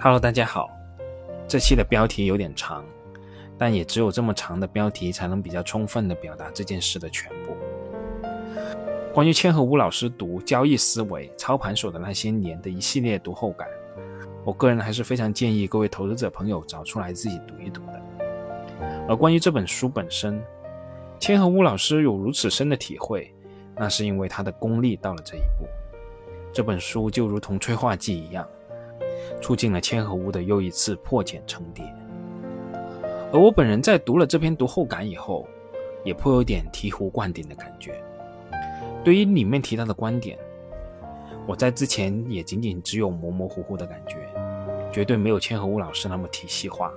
Hello，大家好。这期的标题有点长，但也只有这么长的标题才能比较充分的表达这件事的全部。关于千和乌老师读《交易思维：操盘手的那些年》的一系列读后感，我个人还是非常建议各位投资者朋友找出来自己读一读的。而关于这本书本身，千和乌老师有如此深的体会，那是因为他的功力到了这一步。这本书就如同催化剂一样。促进了千和屋的又一次破茧成蝶，而我本人在读了这篇读后感以后，也颇有点醍醐灌顶的感觉。对于里面提到的观点，我在之前也仅仅只有模模糊糊的感觉，绝对没有千和屋老师那么体系化。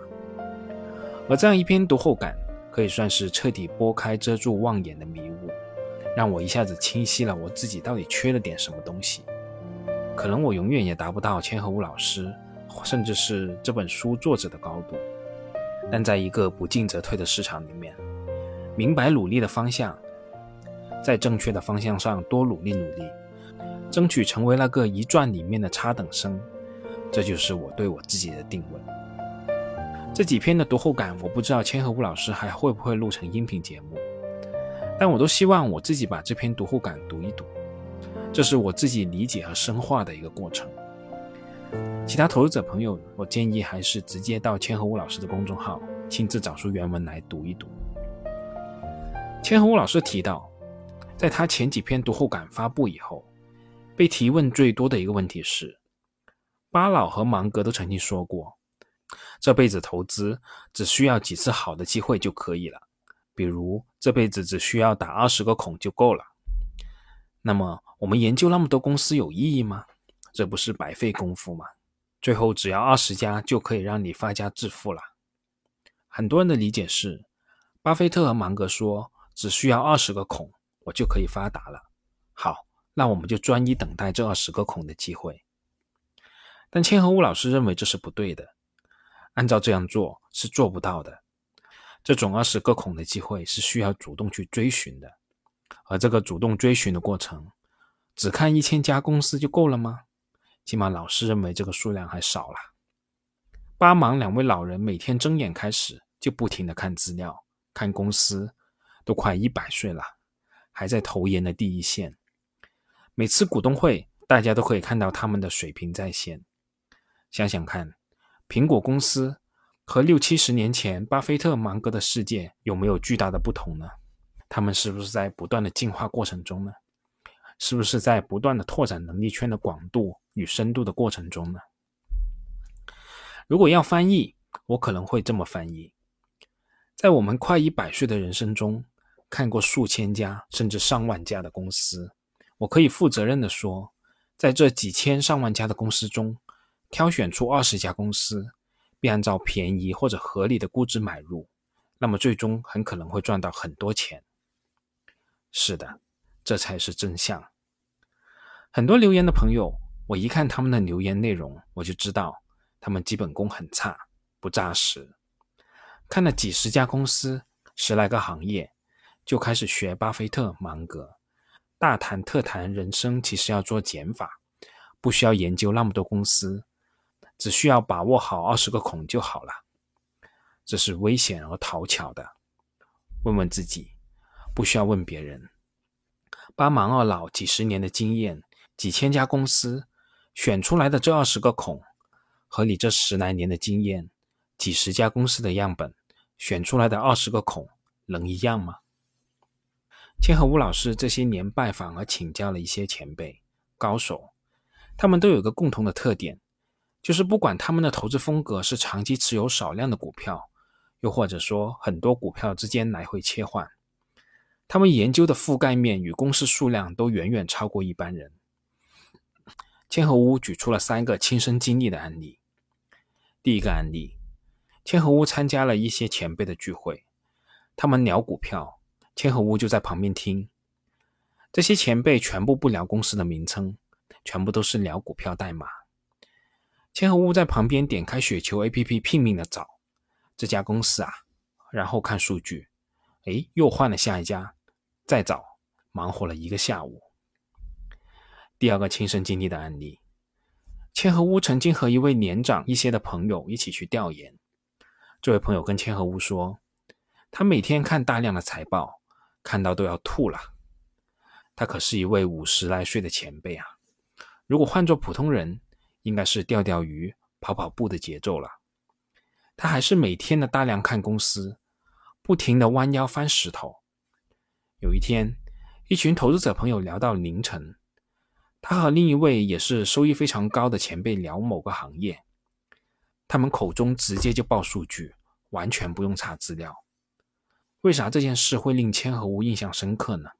而这样一篇读后感，可以算是彻底拨开遮住望眼的迷雾，让我一下子清晰了我自己到底缺了点什么东西。可能我永远也达不到千和武老师，甚至是这本书作者的高度，但在一个不进则退的市场里面，明白努力的方向，在正确的方向上多努力努力，争取成为那个一转里面的差等生，这就是我对我自己的定位。这几篇的读后感，我不知道千和武老师还会不会录成音频节目，但我都希望我自己把这篇读后感读一读。这是我自己理解和深化的一个过程。其他投资者朋友，我建议还是直接到千和武老师的公众号，亲自找出原文来读一读。千和武老师提到，在他前几篇读后感发布以后，被提问最多的一个问题是：巴老和芒格都曾经说过，这辈子投资只需要几次好的机会就可以了，比如这辈子只需要打二十个孔就够了。那么我们研究那么多公司有意义吗？这不是白费功夫吗？最后只要二十家就可以让你发家致富了。很多人的理解是，巴菲特和芒格说只需要二十个孔，我就可以发达了。好，那我们就专一等待这二十个孔的机会。但千和乌老师认为这是不对的，按照这样做是做不到的。这种二十个孔的机会是需要主动去追寻的。而这个主动追寻的过程，只看一千家公司就够了吗？起码老师认为这个数量还少了。巴芒两位老人每天睁眼开始就不停的看资料、看公司，都快一百岁了，还在投研的第一线。每次股东会，大家都可以看到他们的水平在线。想想看，苹果公司和六七十年前巴菲特、芒格的世界有没有巨大的不同呢？他们是不是在不断的进化过程中呢？是不是在不断的拓展能力圈的广度与深度的过程中呢？如果要翻译，我可能会这么翻译：在我们快一百岁的人生中，看过数千家甚至上万家的公司，我可以负责任的说，在这几千上万家的公司中，挑选出二十家公司，并按照便宜或者合理的估值买入，那么最终很可能会赚到很多钱。是的，这才是真相。很多留言的朋友，我一看他们的留言内容，我就知道他们基本功很差，不扎实。看了几十家公司，十来个行业，就开始学巴菲特、芒格，大谈特谈人生，其实要做减法，不需要研究那么多公司，只需要把握好二十个孔就好了。这是危险而讨巧的。问问自己。不需要问别人，巴芒二老几十年的经验，几千家公司选出来的这二十个孔，和你这十来年的经验，几十家公司的样本选出来的二十个孔，能一样吗？千和吴老师这些年拜访和请教了一些前辈高手，他们都有个共同的特点，就是不管他们的投资风格是长期持有少量的股票，又或者说很多股票之间来回切换。他们研究的覆盖面与公司数量都远远超过一般人。千和屋举出了三个亲身经历的案例。第一个案例，千和屋参加了一些前辈的聚会，他们聊股票，千和屋就在旁边听。这些前辈全部不聊公司的名称，全部都是聊股票代码。千和屋在旁边点开雪球 APP，拼命的找这家公司啊，然后看数据，哎，又换了下一家。再找，忙活了一个下午。第二个亲身经历的案例，千和屋曾经和一位年长一些的朋友一起去调研。这位朋友跟千和屋说，他每天看大量的财报，看到都要吐了。他可是一位五十来岁的前辈啊，如果换做普通人，应该是钓钓鱼、跑跑步的节奏了。他还是每天的大量看公司，不停的弯腰翻石头。有一天，一群投资者朋友聊到凌晨，他和另一位也是收益非常高的前辈聊某个行业，他们口中直接就报数据，完全不用查资料。为啥这件事会令千和屋印象深刻呢？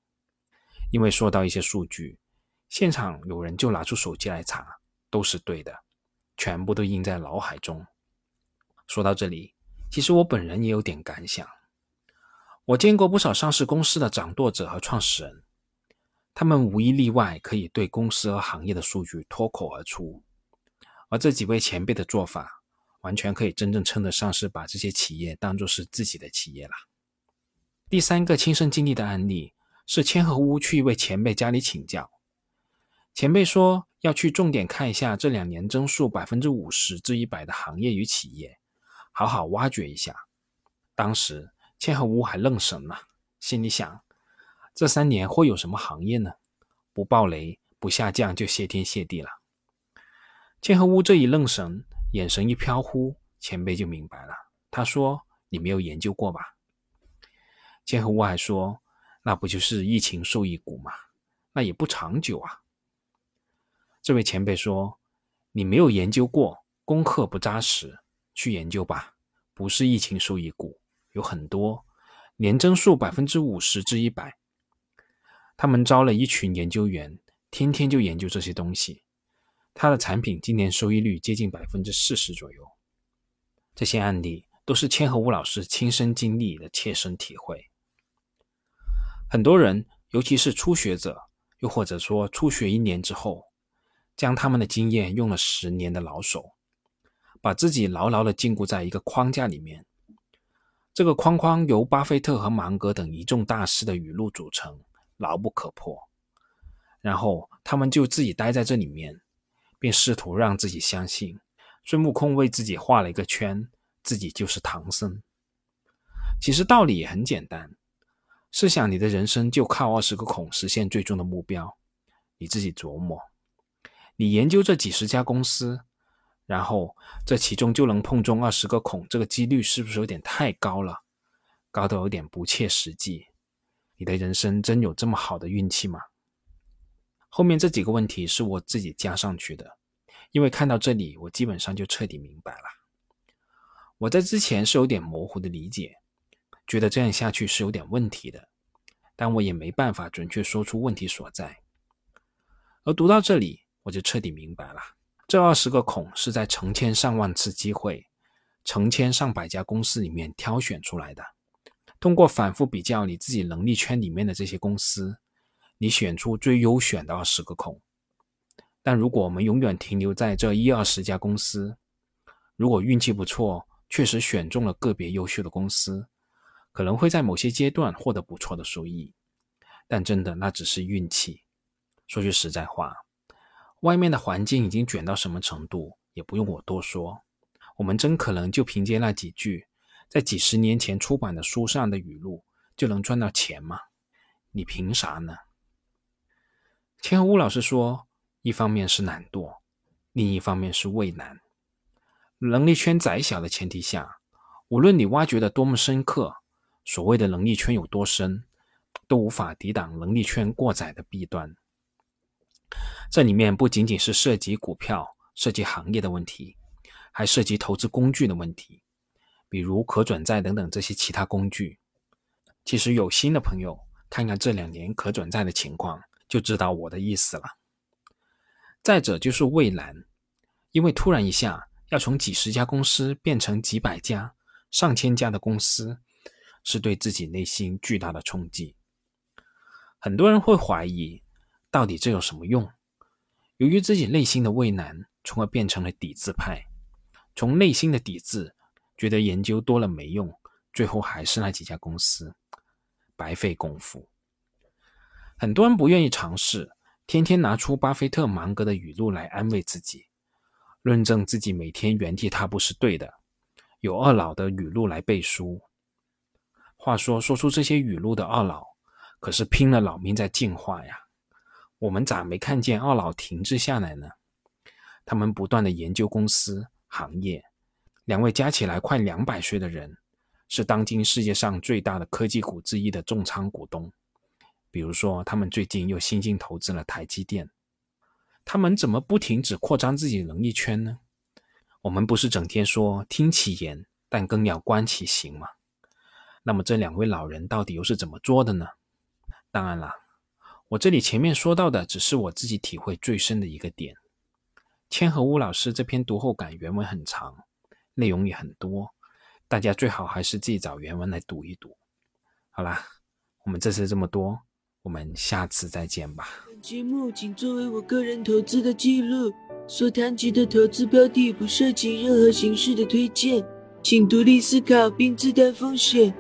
因为说到一些数据，现场有人就拿出手机来查，都是对的，全部都印在脑海中。说到这里，其实我本人也有点感想。我见过不少上市公司的掌舵者和创始人，他们无一例外可以对公司和行业的数据脱口而出，而这几位前辈的做法，完全可以真正称得上是把这些企业当作是自己的企业了。第三个亲身经历的案例是千和屋去一位前辈家里请教，前辈说要去重点看一下这两年增速百分之五十至一百的行业与企业。好好挖掘一下。当时千和屋还愣神呢，心里想：这三年会有什么行业呢？不爆雷、不下降就谢天谢地了。千和屋这一愣神，眼神一飘忽，前辈就明白了。他说：“你没有研究过吧？”千和屋还说：“那不就是疫情受益股吗？那也不长久啊。”这位前辈说：“你没有研究过，功课不扎实。”去研究吧，不是疫情受益股，有很多年增速百分之五十至一百。他们招了一群研究员，天天就研究这些东西。他的产品今年收益率接近百分之四十左右。这些案例都是千和吴老师亲身经历的切身体会。很多人，尤其是初学者，又或者说初学一年之后，将他们的经验用了十年的老手。把自己牢牢的禁锢在一个框架里面，这个框框由巴菲特和芒格等一众大师的语录组成，牢不可破。然后他们就自己待在这里面，并试图让自己相信，孙悟空为自己画了一个圈，自己就是唐僧。其实道理也很简单，试想你的人生就靠二十个孔实现最终的目标，你自己琢磨。你研究这几十家公司。然后这其中就能碰中二十个孔，这个几率是不是有点太高了？高的有点不切实际。你的人生真有这么好的运气吗？后面这几个问题是我自己加上去的，因为看到这里，我基本上就彻底明白了。我在之前是有点模糊的理解，觉得这样下去是有点问题的，但我也没办法准确说出问题所在。而读到这里，我就彻底明白了。这二十个孔是在成千上万次机会、成千上百家公司里面挑选出来的。通过反复比较你自己能力圈里面的这些公司，你选出最优选的二十个孔。但如果我们永远停留在这一二十家公司，如果运气不错，确实选中了个别优秀的公司，可能会在某些阶段获得不错的收益。但真的那只是运气。说句实在话。外面的环境已经卷到什么程度，也不用我多说。我们真可能就凭借那几句在几十年前出版的书上的语录，就能赚到钱吗？你凭啥呢？千和屋老师说，一方面是懒惰，另一方面是畏难。能力圈窄小的前提下，无论你挖掘的多么深刻，所谓的能力圈有多深，都无法抵挡能力圈过窄的弊端。这里面不仅仅是涉及股票、涉及行业的问题，还涉及投资工具的问题，比如可转债等等这些其他工具。其实有心的朋友看看这两年可转债的情况，就知道我的意思了。再者就是蔚蓝，因为突然一下要从几十家公司变成几百家、上千家的公司，是对自己内心巨大的冲击。很多人会怀疑。到底这有什么用？由于自己内心的畏难，从而变成了抵制派。从内心的抵制，觉得研究多了没用，最后还是那几家公司，白费功夫。很多人不愿意尝试，天天拿出巴菲特、芒格的语录来安慰自己，论证自己每天原地踏步是对的，有二老的语录来背书。话说，说出这些语录的二老，可是拼了老命在进化呀。我们咋没看见二老停滞下来呢？他们不断的研究公司行业，两位加起来快两百岁的人，是当今世界上最大的科技股之一的重仓股东。比如说，他们最近又新进投资了台积电。他们怎么不停止扩张自己能力圈呢？我们不是整天说听其言，但更要观其行吗？那么这两位老人到底又是怎么做的呢？当然了。我这里前面说到的只是我自己体会最深的一个点。千和屋老师这篇读后感原文很长，内容也很多，大家最好还是自己找原文来读一读。好啦，我们这次这么多，我们下次再见吧。本节目仅作为我个人投资的记录，所谈及的投资标的不涉及任何形式的推荐，请独立思考并自担风险。